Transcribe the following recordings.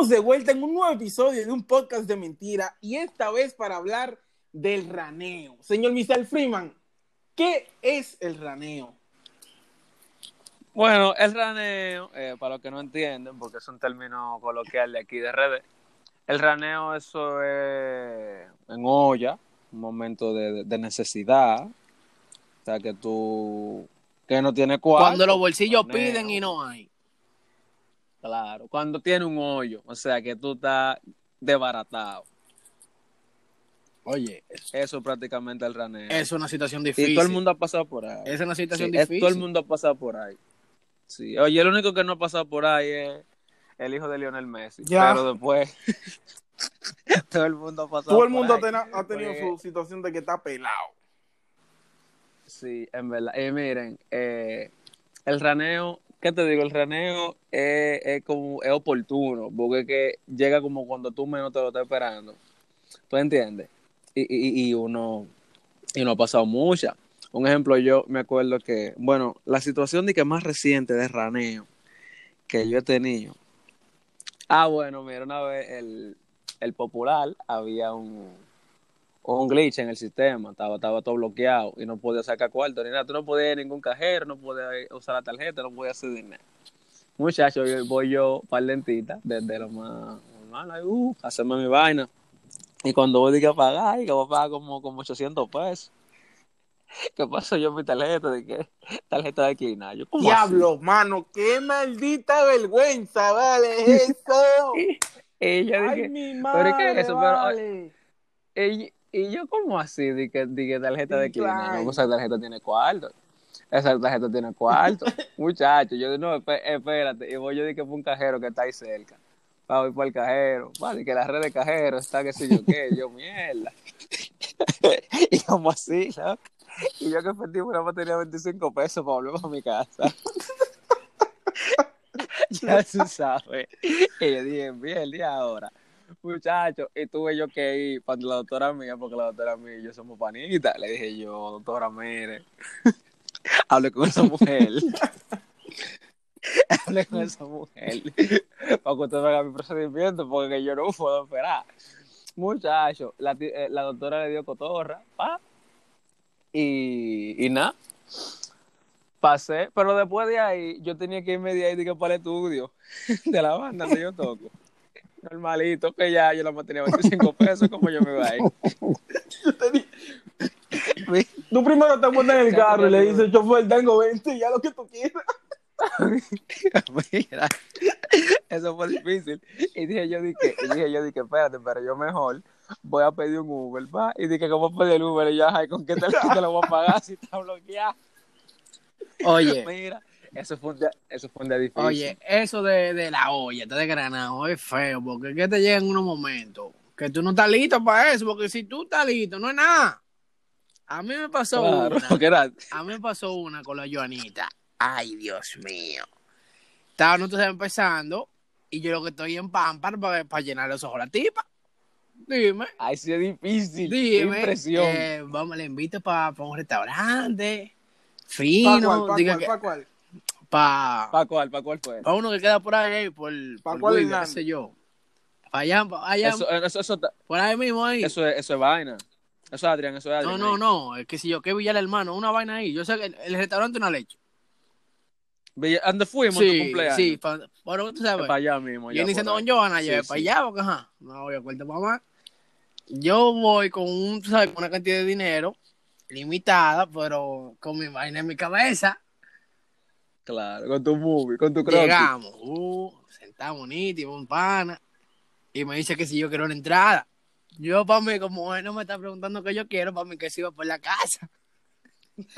Estamos de vuelta en un nuevo episodio de un podcast de mentira y esta vez para hablar del raneo. Señor Mr. Freeman, ¿qué es el raneo? Bueno, el raneo, eh, para los que no entienden, porque es un término coloquial de aquí de redes, el raneo eso es en olla, un momento de, de necesidad, o sea que tú, que no tiene cuarto. Cuando los bolsillos raneo. piden y no hay. Claro, cuando tiene un hoyo, o sea que tú estás desbaratado. Oye, Eso es prácticamente el raneo. es una situación difícil. y todo el mundo ha pasado por ahí. Es una situación Sí, es- difícil. todo el mundo ha pasado por ahí. Sí. Oye, el único que no ha pasado por ahí es el hijo de Lionel Messi. Ya. Pero después, todo el mundo ha pasado Todo el por mundo ahí. ha tenido Pues, su situación de que está pelado. Sí, en verdad. Y miren, eh, el raneo, ¿qué te digo? El raneo es, es como, es oportuno, porque que llega como cuando tú menos te lo estás esperando. ¿Tú entiendes? Y, y, y uno, y uno ha pasado muchas. Un ejemplo, yo me acuerdo que, bueno, la situación de que más reciente de raneo que yo he tenido. Ah, bueno, mira, una vez el, el popular había un, un glitch en el sistema, estaba, estaba todo bloqueado y no podía sacar cuarto ni nada. Tú no podías ir a ningún cajero, no podías usar la tarjeta, no podías hacer dinero. Muchacho, yo voy yo para lentita, desde lo más normal, uh, hacerme mi vaina. Y cuando voy a pagar, y que voy a pagar como, como 800 pesos. ¿Qué pasó yo mi tarjeta? ¿De qué? Tarjeta de. Yo, ¿cómo Diablo, mano, qué maldita vergüenza, vale, eso. así? Y yo Ay, mi ¿pero madre, qué es eso? Pero. Y, y yo, ¿cómo así? De que, de que tarjeta de claro. No, esa tarjeta tiene cuarto. Esa tarjeta tiene cuarto. Muchacho, yo no, esp- espérate. Y voy yo dije por un cajero que está ahí cerca. Para ir para el cajero. Vale, que la red de cajero está que sé yo qué. Yo, mierda. y como así, ¿no? Y yo que efectivo nada más tenía 25 pesos para volver a mi casa. ya tú sabes. Y yo dije, bien, y ahora. Muchacho, y tuve yo que ir para la doctora mía, porque la doctora mía y yo somos panitas. Le dije yo, doctora, mire, hable con esa mujer. hable con esa mujer. para que usted haga mi procedimiento, porque yo no puedo esperar. Muchacho, la, eh, la doctora le dio cotorra, pa. Y, y nada. Pasé, pero después de ahí, yo tenía que irme de ahí para el estudio de la banda donde yo toco. Normalito, que ya yo la mantenía 25 pesos, como yo me iba. Yo te di- Tú primero te montas en el carro y le dices, chofer, tengo 20, ya lo que tú quieras. Mira, eso fue difícil. Y dije yo, dije, y dije yo, dije, espérate, pero yo mejor voy a pedir un Uber, va. Y dije, ¿cómo pedir el Uber? Y yo, ay, ¿con qué te, te lo voy a pagar si está bloqueado? Oye, Mira, eso fue un día, eso fue un día difícil. oye, eso de, de la olla, está de granado, es feo, porque es que te llegan unos momentos que tú no estás listo para eso, porque si tú estás listo, no es nada. A mí me pasó claro, una. porque era, A mí me pasó una con la Joanita. Ay, Dios mío. Estaba nosotros empezando y yo lo que estoy en Pampar para, para llenar los ojos a la tipa. Dime, ay, sí es difícil. Qué dime. impresión. eh, vamos, le invito para un restaurante ¿Pa' fino. cuál, pa' diga cuál, que- pa' cuál? Pa- ¿Para cuál? ¿Para cuál fue? pa' uno que queda por ahí, por, ¿Pa' por cuál, Hernán? qué sé yo. Para allá, pa' allá, Eso, eso, eso, por ahí mismo ahí. eso, es, eso es vaina. Eso es Adrián, eso es no, Adrián. no, ahí. no, es que si yo, que Villar hermano, una vaina ahí. Yo sé que el, el restaurante una leche. Villa- ¿Dónde fuimos en tu Sí, cumpleaños? sí, para, bueno, tú sabes. Para allá mismo. Yo por con ahí. Johanna, Sí, llevé sí. para allá, porque ajá, no voy a cuenta mamá. Yo voy con un, tú sabes, con una cantidad de dinero limitada, pero con mi vaina en mi cabeza. Claro, con tu movie, con tu croquis. Llegamos, uh, sentamos nítido, un pana, y me dice que si yo quiero una entrada. Yo, para mí, como él no me está preguntando qué yo quiero, para mí que si iba por la casa.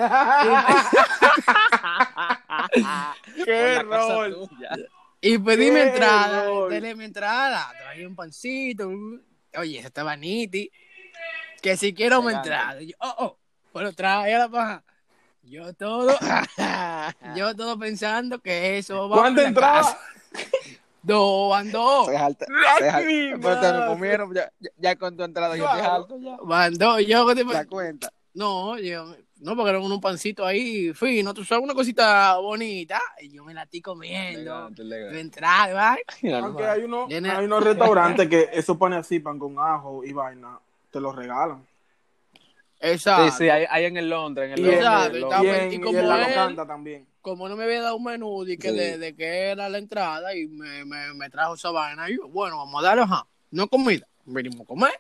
¡Qué rol! Y pedí mi ¡Qué entrada, dele mi entrada, traí un pancito, oye, eso estaba niti, que si quiero mi Elegante. entrada, yo, oh, oh, pero trae la paja. Yo todo, yo todo pensando que eso va ¿Cuánta por la entrada? casa. Dos, van dos, Se jalta- se jalta- mi pero te lo madre. comieron, ya, ya- ya con tu entrada yo alto ya. van dos, yo te- cuenta. no, yo, No, porque era un pancito ahí fino, tú sabes, una cosita bonita. Y yo me la estoy comiendo. De entrada, ¿vale? Aunque hay, uno, hay unos restaurantes que eso pone así, pan con ajo y vaina, te lo regalan. Exacto. Sí, sí, hay, hay en el Londres, en el Londres. Exacto, el y Londres. y estaba- en, y y como él- también. Como no me había dado un menú de que, Sí. de, de que era la entrada y me, me, me trajo esa vaina, y yo, bueno, vamos a darle, ajá. No comida, venimos a comer.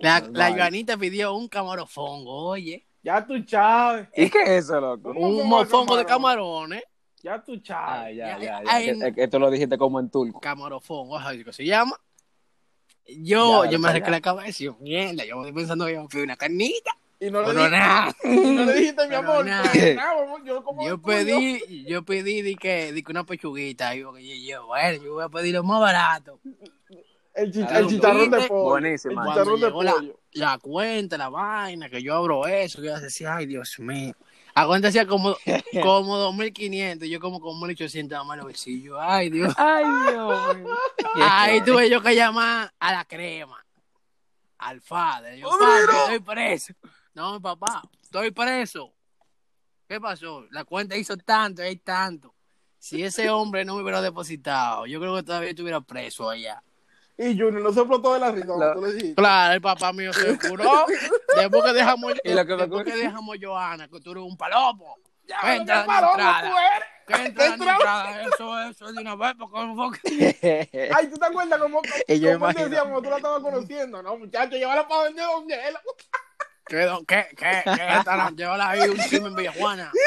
La, la Joanita pidió un camarofongo, oye. Ya tú sabes, ¿Y qué es eso, loco? Un mofongo de camarones. ya tú Ah, sabes. ya, Ya, ya, ya. ya. Ay, Que- que Esto lo dijiste como en turco. Camarofongo, así que se llama. Yo, Ya, yo me arreglé la cabeza y yo, mierda, yo estoy pensando que a pedir una carnita. Y no le, nada. y no le dijiste, mi amor, nada. yo como Yo pedí, yo pedí di que, di que una pechuguita. Y yo, yo, yo, bueno, yo voy a pedir lo más barato. el, chich- el chicharrón de pollo. Buenísimo. El chicharrón de llegó la, pollo. la cuenta, la vaina, que yo abro eso, que yo decía, ay, Dios mío. La cuenta hacía como, como 2.500, yo como con 1.800 más los bolsillos. Ay, Dios. Ay, Dios. Ahí tuve yo que llamar a la crema, al padre. Yo, ¡Oh, padre, mira! estoy preso. No, papá, estoy preso. ¿Qué pasó? La cuenta hizo tanto, hay tanto. Si ese hombre no me hubiera depositado, yo creo que todavía estuviera preso allá. Y Junior no se explotó de la risa, La- tú le dijiste. Claro, el papá mío se curó. Después que dejamos, Y lo que me después ocurre- que dejamos Joana, que tú eres un palopo. Ya, Que entra en entrada. tú eres. Que entra en entrada. Eso, eso, de una vez, porque Ay, ¿tú te acuerdas cómo, Y yo cómo él imagino- decía cuando tú la estabas conociendo? No, muchacho, llévala para donde donde él. ¿Qué, qué, qué, qué? Llévala ahí un chisme en Villajuana.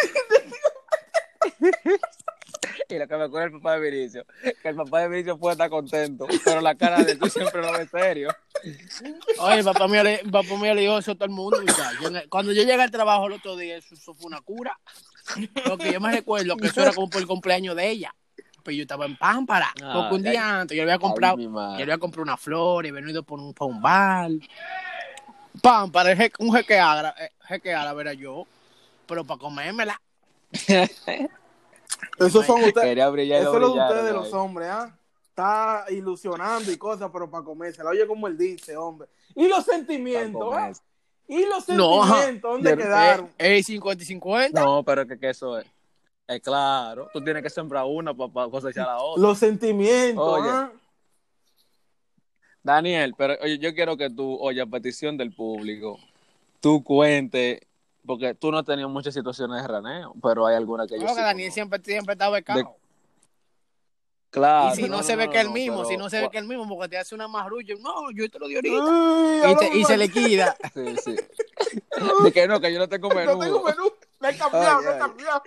Y lo que me acuerdo el papá de Vinicio, que el papá de Vinicio puede estar contento, pero la cara de tú siempre lo ves serio. Oye, papá mío, le, papá mío le dijo eso a todo el mundo, el- Cuando yo llegué al trabajo el otro día, eso, eso fue una cura. Porque yo me recuerdo que eso era como por el cumpleaños de ella. Pues yo estaba en Pámpara. Ah, porque un ya- día antes yo le había comprado, yo le había comprado una flor y venido por un, por un bar. Pámpara, un jeque árabe, eh, jeque árabe era yo. Pero para comérmela. Esos son ustedes. Brillar Eso no es lo de ustedes, ay. los hombres, ¿ah? Está ilusionando y cosas, pero para comérsela. Oye, como él dice, hombre. ¿Y los sentimientos? Comer. ¿Y los No, sentimientos? ¿Dónde quedaron? Eh, eh, 50 y 50. No, pero que, que eso es. Es claro, tú tienes que sembrar una para cosechar la otra. Los sentimientos, Oye. ¿ah? Daniel, pero oye, yo quiero que tú, oye, a petición del público, tú cuentes, porque tú no has tenido muchas situaciones de raneo, pero hay algunas que yo sí que Daniel siempre, siempre está becado. Claro. y si no, no, se no, ve no, que el mismo, pero- si no se ve que el mismo, porque te hace una marrulla, no, yo te lo di ahorita. Ay, Y, te- y se le quita. Sí, sí. De que no, que yo no tengo menudo. No tengo menú. Me he cambiado, me he cambiado.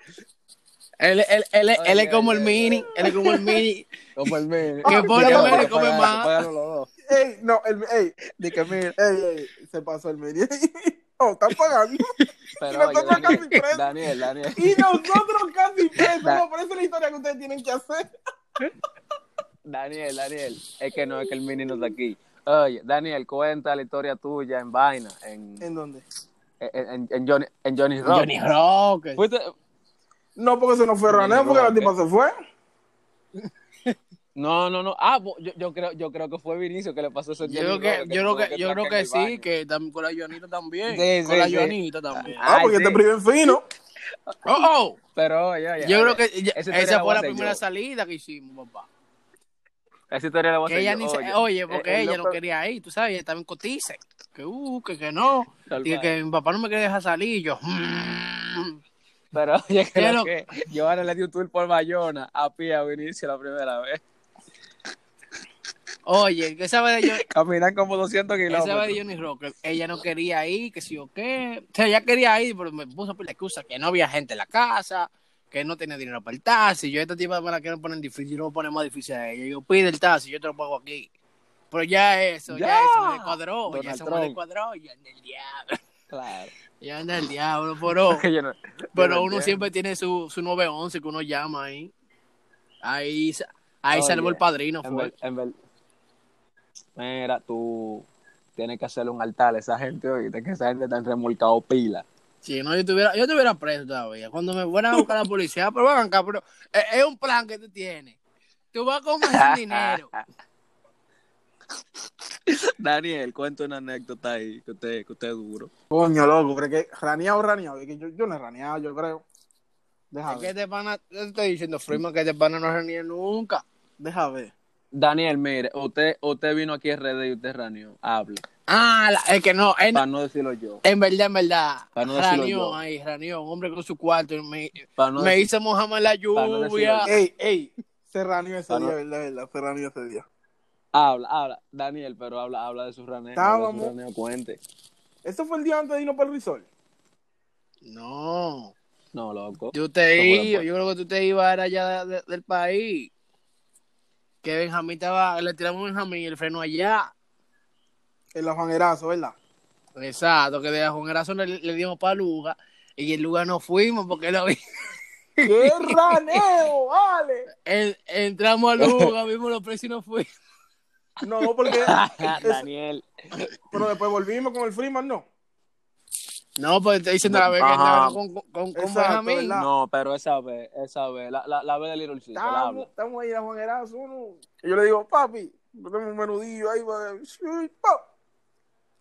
Él, él, él, él, Ay, es como ay, el ay, mini, él es como el mini. Como el mío. Que pone a Dígame, ver y que come más. Ey, no, el, ey, Di que mira. ey, ey, se pasó el medio. Oh, están pagando. Pero Y oye, nosotros casi Daniel, presos. Daniel, Daniel. Y nosotros casi presos. Da- No, pero esa es la historia que ustedes tienen que hacer. Daniel, Daniel, es que no, es que el mini no está aquí. Oye, Daniel, cuenta la historia tuya en Vaina, en, ¿En dónde? en, en, en Johnny, en Johnny Rock. Johnny Rock. No, porque eso no fue raneo, porque la tipa se fue. No, no, no. Ah, yo, yo creo, yo creo que fue Vinicio que le pasó eso. Yo creo que, yo creo que, yo creo que sí, baño. que con la Joanita también. Sí, con sí, la sí. Joanita también. Ah, Ay, porque sí. te priven fino. Oh, oh. Pero oye, oye. Yo creo que ya- esa fue la primera yo. salida que hicimos, papá. Esa historia la voy a hacer ella yo. ni se, Oye, oye, porque eh, ella no quería ir, tú sabes, ella estaba en cotice. Que uh, que, que no. Y que mi papá no me quería dejar salir. Y yo, mm. Pero oye, ¿Qué creo que Giovanna le dio un tour por Bayona a pie a Vinicio la primera vez. Oye, ¿qué sabe de yo? Caminan como 200 Esa vez de kilómetros. Johnny Rocker, ella no quería ir, que si o qué. O sea, ella quería ir, pero me puso por la excusa que no había gente en la casa, que no tenía dinero para el taxi. Yo, esta tipa me la quiero poner difícil, yo lo poner más difícil a ella. Yo, pide el taxi, yo te lo pongo aquí. Pero ya eso, ya, Ya. eso me descuadró, ya eso me descuadró, ya anda el diablo. Claro. Ya anda el diablo, pero, Que no- pero no uno siempre tiene su, su 911 que uno llama ahí. Ahí, ahí Oye, salvó el padrino, En fue. ver- en ver- Mira, tú tienes que hacerle un altar a esa gente, oíste, que esa gente está remolcado pila. Si no, yo estuviera, yo estuviera preso todavía. Cuando me fueran a buscar la policía, pero vengan acá, pero es, es un plan que tú tienes. Tú vas con más dinero. Daniel, cuenta una anécdota ahí que usted, que usted es duro. Coño, loco, pero es que raneado, raneado. Es que yo, yo no he raneado, yo creo. Deja Es que ver. este pana, yo te estoy diciendo, Freeman, que este pana no reunió nunca. Deja ver. Daniel, mire, usted, usted vino aquí a RD y usted raneó. Hable. Ah, la- es que no, en, Para no decirlo yo. en verdad, en verdad. Para no decirlo Ranió yo. ahí, Ranió, un hombre con su cuarto. Me, no me hizo mojarme la no lluvia. decirlo Ey, ey. Se raneó ese día, no. verdad, verdad. Se raneó ese día. Habla, habla. Daniel, pero habla, habla de su raneo. Estábamos- habla de su raneo, cuente. ¿Eso fue el día antes de irnos para el resort? No, No, loco. yo te No, iba, bueno, yo creo que tú te ibas era allá de- de- del país. Que Benjamín estaba, le tiramos a Benjamín y el freno allá. En la Juanerazo, ¿verdad? Exacto, que de Juan Erazo le, le dimos para Luga y en Luga no fuimos porque lo vi. ¡Qué raneo! ¡Vale! En- entramos a Luga, vimos los precios y no fuimos. No, porque. es- Daniel. pero después volvimos con el Freeman, no. No, pues te diciendo la vez que andaban con, con, con, Benjamín. ¿verdad? No, pero esa vez, esa vez, la, la, la vez del Little Caesar, Estamos, estamos ahí en la Juanerazo. Uno. Y yo le digo, papi, tenemos un menudillo ahí para.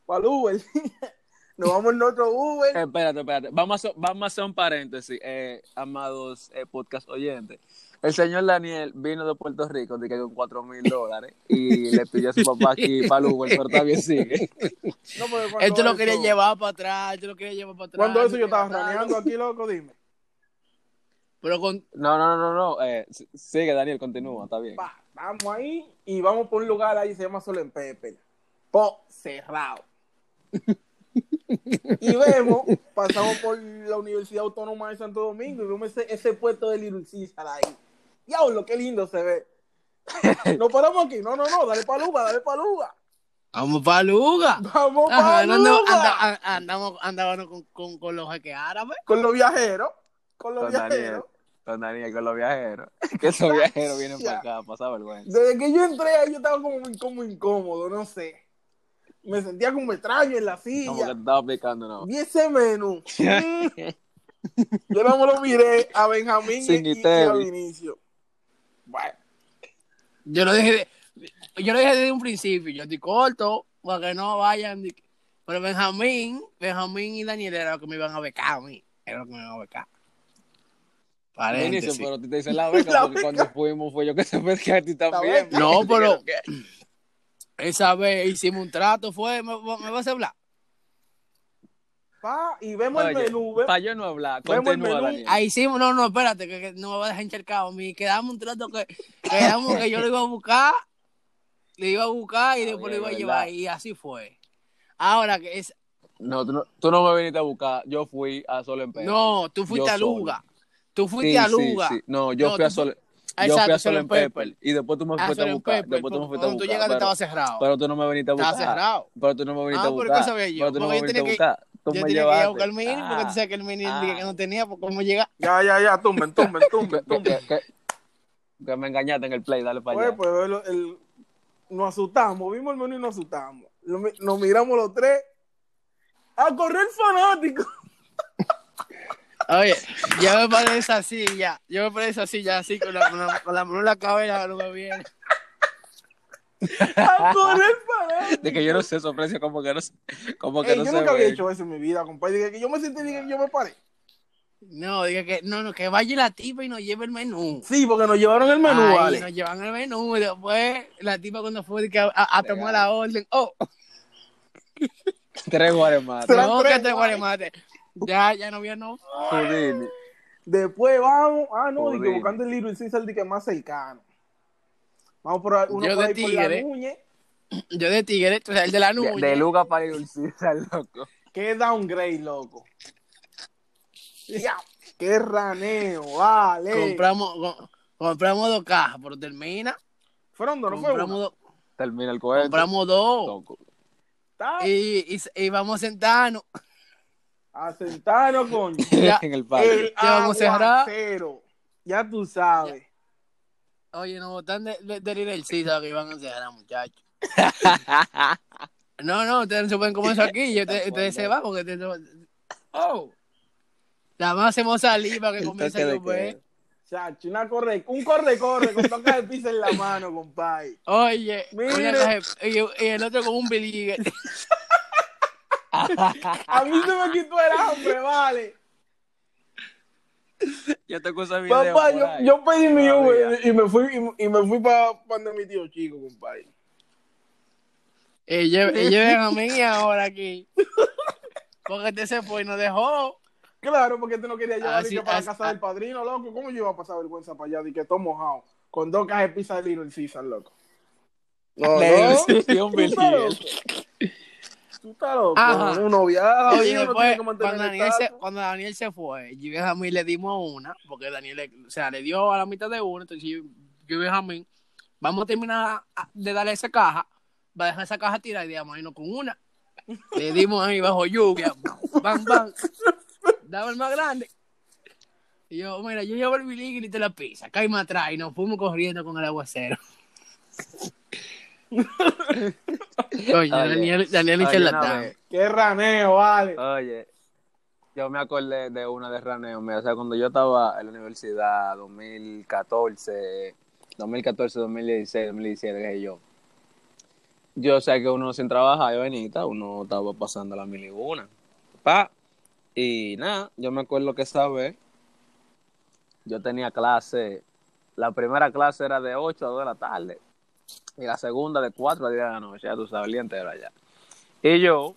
Para el Uber. Nos vamos en otro Uber. Espérate, espérate. Vamos a, hacer- vamos a hacer un paréntesis, eh, amados eh, podcast oyentes. El señor Daniel vino de Puerto Rico de que con cuatro mil dólares y le pidió a su papá aquí para el Uber, pero todavía sigue. No, cuando Esto lo eso- quería llevar para atrás, esto lo quería llevar para atrás. Cuando eso yo estaba raneando aquí, loco, dime. Pero con, No, no, no, no. Eh, sigue, Daniel, continúa, está bien. Vamos ahí y vamos por un lugar ahí se llama Sol en Pepe. Po cerrado. y vemos, pasamos por la Universidad Autónoma de Santo Domingo y vemos ese, ese puesto de Little Caesar ahí. Diablo, qué lindo se ve. Nos paramos aquí. No, no, no, dale paluga, dale paluga. vamos para Luga. Vamos no andamos, andamos, andábamos con, con, con los jeques árabes. Con los viajeros. Con los Con Daniel, viajeros. con Daniel, con los viajeros. Que esos viajeros vienen para acá, pasa vergüenza. Desde que yo entré ahí yo estaba como, como incómodo, no sé. Me sentía como extraño en la silla. Como que te estaba aplicando, no. Vi ese menú. Yo no me lo miré a Benjamín y, Sin y- y a Vinicio. Bueno, Yo lo dije, de- yo lo dije desde un principio. Yo estoy corto para que no vayan. Pero Benjamín, Benjamín y Daniel era lo que me iban a becar a mí. Era lo que me iban a becar. Paréntesis. pero te dices la beca, La porque beca. cuando fuimos fue yo que se que a ti también. No, pero-. Esa vez hicimos un trato, fue, ¿me, me vas a hablar? Pa, y vemos el Oye, menú. ve- para yo no hablar, Vemos el continúa, menú. Daniel. Ahí hicimos, no, no, espérate, que, que no me vas a dejar encharcado a. Quedamos un trato que, quedamos que yo lo iba a buscar, le iba a buscar y Ah, después lo iba a ¿verdad? llevar y así fue. Ahora que es, No, tú no, tú no me viniste a buscar, yo fui a Solo en Pepe. no, tú fuiste Yo a solo. Luga. Tú fuiste Sí, a sí, Luga. sí. No, yo No, fui a Solo, Ah, yo fui exacto, a Solo en Pepper. Y después tú me Ah, fuiste a solo en buscar. Pepper, Después tú me fuiste a Cuando tú buscar. llegaste pero, estaba cerrado. pero tú no me viniste a buscar. Estaba cerrado. Pero tú no me viniste Ah, a ¿por qué buscar. sabía yo? Pero tú no me viniste a buscar. Tú yo me tenía que ir a buscar el porque Ah, tú sabes que el mínimo ah. dije que no tenía, pues cómo llega. Ya, ya, ya, tumben, tumben, tumben, que, tumben. que- que- que me engañaste en el play, dale para Pues, allá. pues, el- el- nos asustamos, vimos el menú y nos asustamos. Nos miramos los tres. A correr fanático. Oye, yo me paré esa silla, yo me paré esa silla así con la, con la, con la mano en la cabeza, lo que viene. De que yo no sé esos precios, como que no, sé- como que Ey, no yo nunca había hecho eso en mi vida, compadre. Dije que yo me sentí, dije que yo me paré. No, dije que, no, no, que vaya la tipa y nos lleve el menú. Sí, porque nos llevaron el menú, vale. nos llevan el menú y después la tipa cuando fue de que a, a- a tomar la orden, oh, Tres guaremates. No, tres, que te guay. guaremate. Ya, ya no había no. Después vamos, ah, no, dije, Joder. buscando el Little Caesar de que más cercano. Vamos por uno Yo por de ahí por la Tigre. Núñez, Yo de tigre, o sea, el de la De, nube. de Luga para Dulcisa, loco. Qué downgrade, loco. Ya, qué raneo, vale. compramos, com- compramos dos cajas, pero termina. Fueron dos, no fue compramos, uno. dos, Termina el cuento. compramos dos. Y, y, y vamos a sentarnos. a sentarnos, coño. Ya, en el parque. El Ya vamos a cerrar. Ya tú sabes. Oye, nos botan de, de, del Little Caesar que iban a cerrar, muchachos. No, no, ustedes no se pueden comer eso aquí. y ustedes, ustedes se van porque no- Oh. Nada más hacemos salir para que comience de queda. Chacho, una corre, un corre-corre con toca de pizza en la mano, compadre. Oye, una caja de- y, y el otro con un biligue. A mí se me quitó el hambre, vale. Yo te acuso video Papá, yo, yo pedí mi. Uber y me fui, y, y me fui para donde mi tío chico, compadre. Y lle- y lleven a mí ahora aquí. Porque este se fue y nos dejó. Claro, porque tú no querías llevar Así- para así- la casa del padrino, loco. ¿Cómo yo iba a pasar vergüenza para allá? Y que todo mojado. Con dos cajas de pizza de Little Caesar, loco. No, no. un Tú estás loco. Ajá. Uno viaja, Oye, uno después, tiene que mantener cuando el Daniel, se, cuando Daniel se fue, yo y le dimos una, porque Daniel, le- o sea, le dio a la mitad de una, entonces yo, y Benjamín, vamos a terminar de darle esa caja, va a dejar esa caja tirada y digamos, irnos con una. Le dimos ahí bajo lluvia, bam, bam, daba el más grande. Y yo, mira, yo llevo el biligue y te la pizza, caíme atrás y nos fuimos corriendo con el aguacero. Oye, Daniel, Daniel Oye, charlatán. vez, Qué raneo, vale. Oye, yo me acordé de una de raneo, mira, o sea, cuando yo estaba en la universidad, 2014, 2014, 2016, 2017, que sé yo, yo sé que uno sin trabajar, yo venita, uno estaba pasando la mil y una, pa, y nada, yo me acuerdo que esa vez, yo tenía clase, la primera clase era de 8 a 2 de la tarde, y la segunda de 4 a 10 de la noche, ya tú sabes, el día entero allá. Y yo,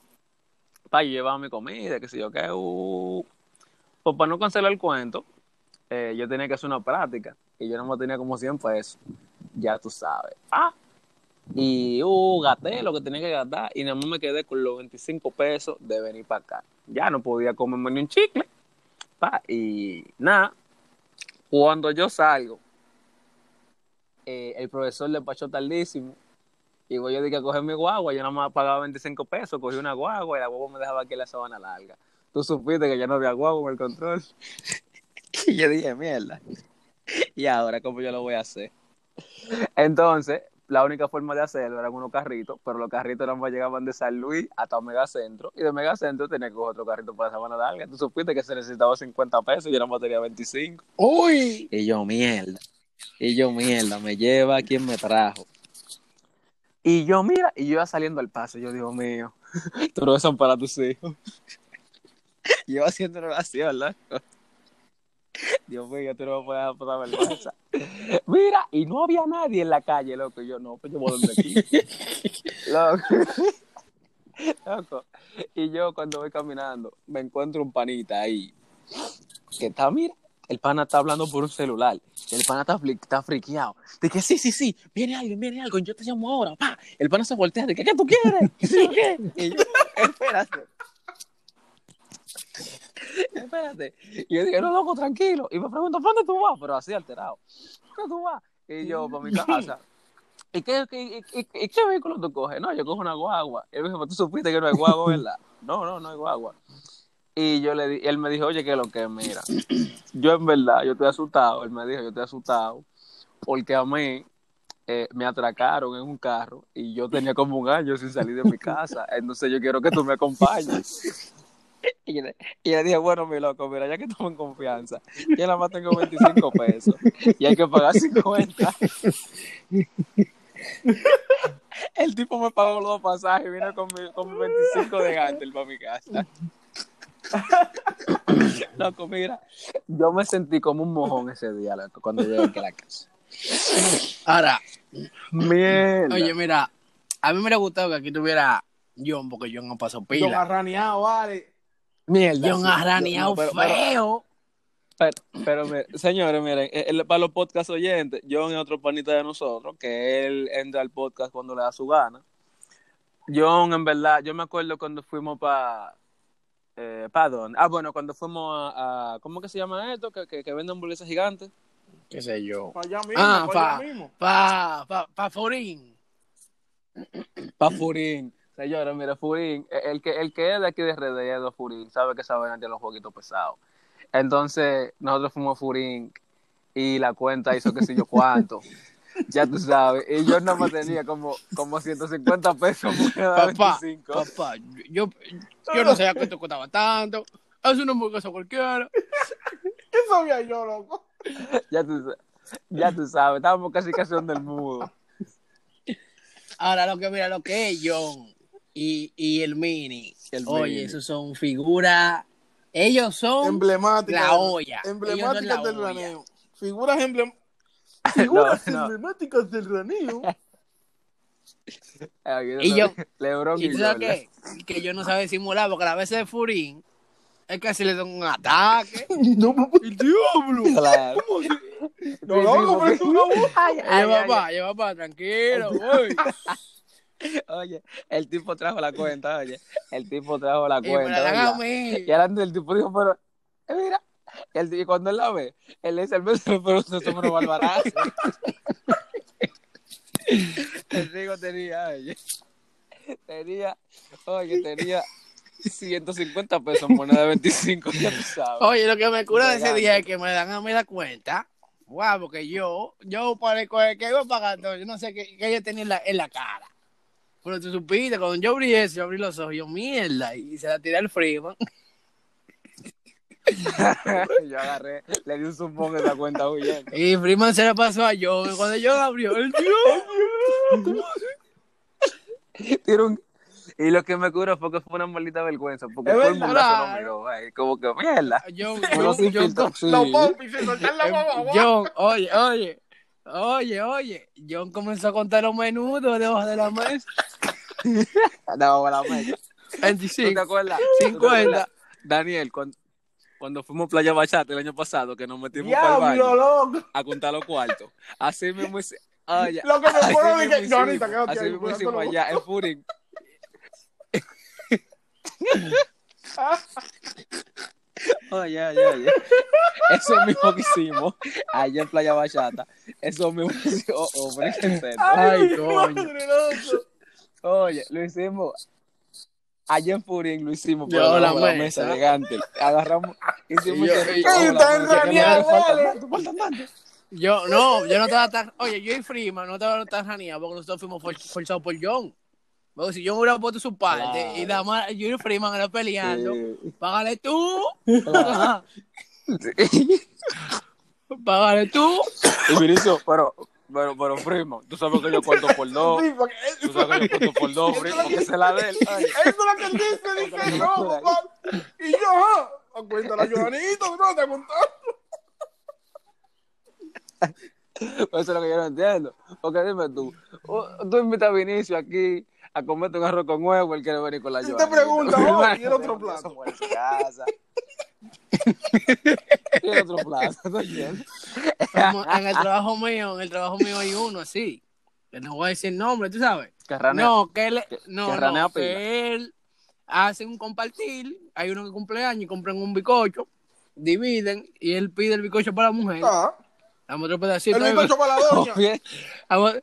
pa, yo llevaba mi comida, que sé yo qué, uh, pues para no cancelar el cuento, eh, yo tenía que hacer una práctica, y yo no me tenía como 100 pesos, ya tú sabes. Ah, y uh, gasté lo que tenía que gastar, y nada más me quedé con los 25 pesos de venir para acá. Ya no podía comerme ni un chicle, pa, y nada, cuando yo salgo, eh, el profesor le pachó tardísimo, y yo dije a coger mi guagua, yo nada más pagaba 25 pesos, cogí una guagua y la guagua me dejaba aquí en la sabana larga. Tú supiste que ya no había guagua en el control. y yo dije, mierda. ¿Y ahora cómo yo lo voy a hacer? Entonces, la única forma de hacerlo eran unos carritos, pero los carritos nada más llegaban de San Luis hasta Megacentro, y de Megacentro tenía que coger otro carrito para la sabana larga. Tú supiste que se necesitaba 50 pesos y yo nada más tenía 25. Uy, Y yo, mierda. Y yo, mierda, me lleva quien me trajo. Y yo, mira, y yo iba saliendo al paso. Yo, Dios mío, tú no son para tus hijos. Yo iba haciendo una oración, loco. Dios mío, tú no me puedes pasar vergüenza. Mira, y no había nadie en la calle, loco. Y yo, no, pues yo voy donde aquí. Loco. Loco. Y yo, cuando voy caminando, me encuentro un panita ahí. Que está, mira, el pana está hablando por un celular. El pana está, está friqueado. De que sí, sí, sí, viene alguien, viene alguien, yo te llamo ahora, pa. El pana se voltea, de que, ¿qué tú quieres? ¿Qué sé yo qué? Y yo, espérate. Espérate. Y yo dije, no, loco, tranquilo. Y me pregunto, ¿para dónde tú vas? Pero así alterado. ¿Dónde tú vas? Y yo, para mi casa. ¿Y qué, vehículo tú coges? No, yo cojo una guagua. Y él me dijo, "Pero tú supiste que no hay guagua, ¿verdad? No, no, no hay guagua. Y yo le di, él me dijo, oye, ¿qué es lo que? Mira, yo en verdad, yo estoy asustado. Él me dijo, yo estoy asustado. Porque a mí eh, me atracaron en un carro y yo tenía como un año sin salir de mi casa. Entonces yo quiero que tú me acompañes. Y le, y dije, bueno, mi loco, mira, ya que estamos en confianza, yo nada más tengo 25 pesos y hay que pagar 50. El tipo me pagó los pasajes y vino con mi, con mi 25 de Gantel para mi casa. Loco, mira, yo me sentí como un mojón ese día, loco, cuando llegué aquí a la casa. ahora, Mierda. oye, mira, a mí me hubiera gustado que aquí tuviera John, porque John no pasó Don pila. arraneado, vale. Mierda. John sí. arraneado No, pero- pero- feo. Pero, pero mire, señores, miren, eh, eh, para los podcast oyentes, John es otro panita de nosotros, que él entra al podcast cuando le da su gana. John, en verdad, yo me acuerdo cuando fuimos para... Eh, ¿Para dónde? Ah, bueno, cuando fuimos a... a- ¿Cómo que se llama esto? Que, que, que vende hamburguesas gigantes. ¿Qué sé yo? Para allá mismo, Ah, para pa, allá mismo. pa, pa, pa Forín. Para Furín. Señores, mira, Furín, eh, el que, el que es de aquí de RD, es Furín, sabe que saben tiene los jueguitos pesados. Entonces, nosotros fuimos a Furín y la cuenta hizo que sé yo cuánto. Ya tú sabes. Y yo nada más tenía como, como 150 pesos por cada Papá, 25. papá, yo, yo no sabía esto costaba tanto. Es una hamburguesa cualquiera. ¿Qué sabía yo, loco? Ya tú, ya tú sabes, estábamos casi casi donde el mudo. Ahora lo que mira lo que es John y, y el Mini. El Oye, Mini. esos son figuras. Ellos son Emblemáticas. la olla. Emblemáticas del olla. raneo. Figuras, emblem- Figuras no. emblemáticas del raneo. Ay, Y yo- Lebron y, ¿Y tú sabes qué? Que yo no sabía disimular, porque a veces de Furín es que si le dan un ataque. No, ¡El diablo! Claro. no, no, pero es una voz. Ay, ay, Lleva papá, lleva papá, tranquilo, voy. Oye, el tipo trajo la cuenta, oye. El tipo trajo la Y la cuenta. dan a ¿verdad? mí. Y adelante el tipo dijo, pero, eh, mira. Y, el- y cuando él la ve, él dice al beso, pero usted es un barbarazo. el rico tenía, oye. Tenía, oye, tenía 150 pesos moneda de 25, ya tú sabes. Oye, lo que me cura de ese día es que me dan a mí la cuenta. Guau, porque yo, yo parezco el que iba pagando, yo no sé qué, qué yo tenía en la, en la cara. Pero tú supiste, cuando yo abrí eso, yo abrí los ojos, yo, mierda, y se la tiré al Freeman. Yo agarré, le di un zumbón en la cuenta huyendo. Y Freeman se la pasó a yo. Cuando yo abrió, el tío. Un- Y lo que me curó fue que fue una maldita vergüenza, porque todo el mundo se lo miró, ay, como que mierda. Yo, Uno yo, sin yo, sí. Los popis se la. John, oye, oye, oye, oye, John comenzó a contar los menudos debajo de la mesa. No, la mesa. ¿Tú te 25. acuerdas? ¿Tú te 50. acuerdas? Daniel, cuando, cuando fuimos a Playa Bachata el año pasado, que nos metimos para el baño loco. a contar los cuartos. Así mismo Oye, Lo que me así acuerdo de que- Johnny, hicimos, quédate así ahí, mismo hicimos allá en Furin. Oye, oye, oye. Eso mismo que hicimos allá en Playa Bachata. Eso mismo que hicimos. Oh, oh, pero es serio. Ay, coño. Oye, lo hicimos. Allá en Furin lo hicimos por debajo la mesa. elegante. Agarramos, yo- ese y- rico, ¡Ey, la no. Yo, no, yo no estaba tan. Oye, yo y Freeman no estaba tan raneados porque nosotros fuimos for- forzados por John. Porque si John hubiera puesto su parte Claro. y nada más yo y Freeman era peleando, Sí. págale tú, Claro. págale tú. Y Vinicio, pero, pero, pero, primo, tú sabes que yo cuento por dos. Sí, porque Tú sabes que yo cuento por dos, primo, que se la de él. Eso es lo que él dice, dice, no, papá. Y yo, ajá, cuéntale a Joanito, no, te contó. Eso es lo que yo no entiendo. Porque dime tú, tú invitas a Vinicio aquí a comerte un arroz con huevo, él quiere venir con la Y te pregunta, oh, Hermano, ¿y el otro plato? fue en su casa. y el otro plato, ¿no entiendes? Como en el trabajo mío, en el trabajo mío hay uno así. Que no voy a decir nombre, tú sabes. Que ranea. No, que él, que no, no, que él hace un compartir. Hay uno que cumple años y compran un bicocho, dividen y él pide el bicocho para la mujer. Ah, Dame otro pedacito. el ahí, bizcocho para la doña.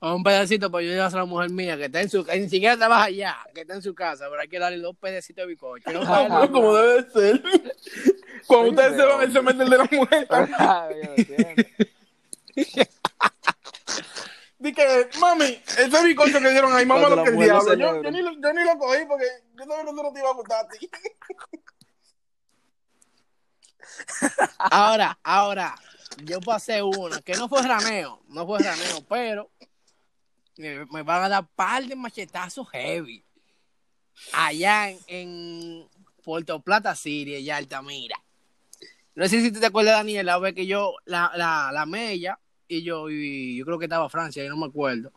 Un pedacito para yo llevar a la mujer mía que está en su que ni siquiera trabaja allá, que está en su casa, pero hay que darle dos pedacitos de bicocho. No Ah, vale. pero como debe de ser. Cuando Sí, ustedes se van, él se mete el de la mujer. Ay, yo no entiendo. Dice, mami, ese bizcocho que dieron ahí, mamá lo que el diablo. Yo, yo, ni lo, yo ni lo cogí porque yo sabía que no te iba a gustar a ti. Ahora, ahora, yo pasé una, que no fue raneo, no fue raneo, pero me, me van a dar par de machetazos heavy. Allá en, en Puerto Plata, Siria, y Altamira. No sé si tú te acuerdas, Daniel, la vez que yo, la, la, la mella, y yo, y yo creo que estaba Francia, yo no me acuerdo.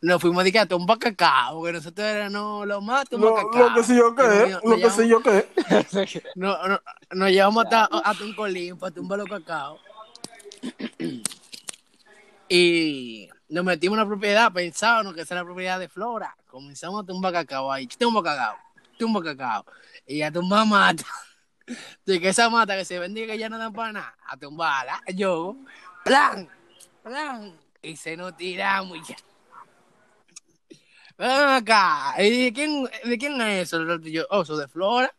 Nos fuimos a un bacacao, porque nosotros era, no, lo mato, un Lo, bacacao. lo que sí yo que es, lo que sí llevamos- yo que es. no, no, nos llevamos hasta, hasta un colín para tumbar los cacao. Y nos metimos en una propiedad, pensábamos que esa era la propiedad de Flora. Comenzamos a tumbar cacao ahí. Tumba cacao, tumba cacao. Y a tumbar mata. De que esa mata que se vendía que ya no dan para nada, a tumbarla. Yo, plan, plan. Y se nos tiramos y ya. Ven acá. ¿Y de quién, de quién es eso? Y Yo, oh, eso de Flora.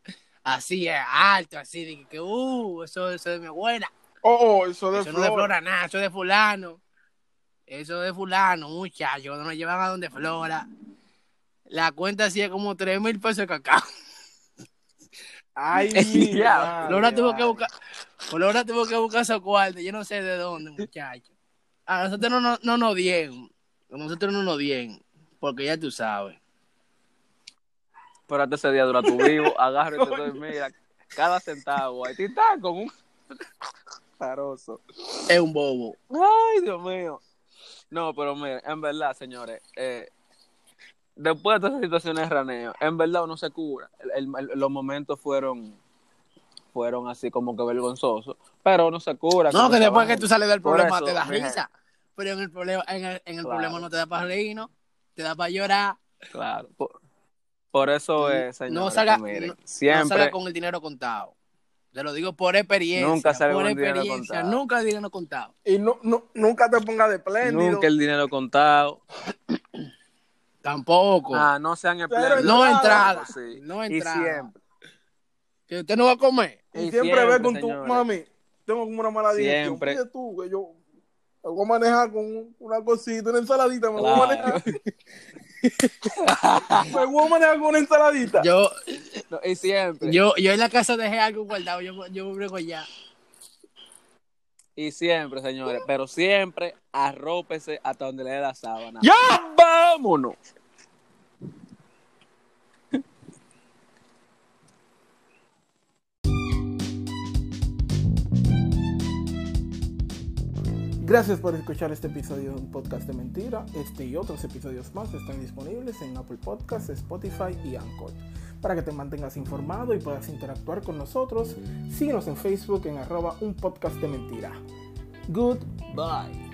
Así es, alto, así de que, uh, eso, eso de mi abuela. Oh, eso de Eso no de flor. Flora nada, eso de fulano. Eso de fulano, muchachos, no nos llevan a donde Flora. La cuenta hacía como 3 mil pesos de cacao. Ay, Ya, madre, Flora tuvo que buscar, ahora tengo que buscar esos cuartos. Yo no sé de dónde, muchacho. A nosotros no, no, no nos dieron. A nosotros no nos dieron. Porque ya tú sabes. Espérate ese día dura tu vivo, agárrate todo mira, cada centavo. Ahí está con un. Es un bobo. Ay, Dios mío. No, pero mire, en verdad, señores, eh, después de todas esas situaciones de raneo, en verdad uno se cura. El- el- los momentos fueron fueron así como que vergonzosos, pero uno se cura. No, que después que tú sales del problema eso, te da mi gente. risa. Pero en el problema, en el, en el Claro. problema no te da para reír, ¿no? Te da para llorar. Claro. Por, por eso es, señores, no salga, que miren, no- no siempre salga con el dinero contado. Te lo digo por experiencia. Nunca salga por con el dinero experiencia. contado. Nunca el dinero contado. Y no, no, nunca te pongas de espléndido. nunca el dinero contado. Tampoco. Ah, no sean espléndidos. no entrada. Sí. No Y entrada. siempre. Que usted no va a comer. Y Y siempre, siempre, ve con tu mami. Tengo como una mala dirección. Siempre. Pide tú, que yo me voy a manejar con una cosita, una ensaladita. Me voy a Claro. manejar. me voy a manejar con una ensaladita. Yo, No, y siempre. yo, yo en la casa dejé algo guardado. Yo, yo brego allá. Y siempre, señores. Pero siempre arrópese hasta donde le dé la sábana. ¡Ya! ¡Vámonos! Gracias por escuchar este episodio de un podcast de mentira. Este y otros episodios más están disponibles en Apple Podcasts, Spotify y Anchor. Para que te mantengas informado y puedas interactuar con nosotros, síguenos en Facebook en arroba un podcast de mentira. Goodbye.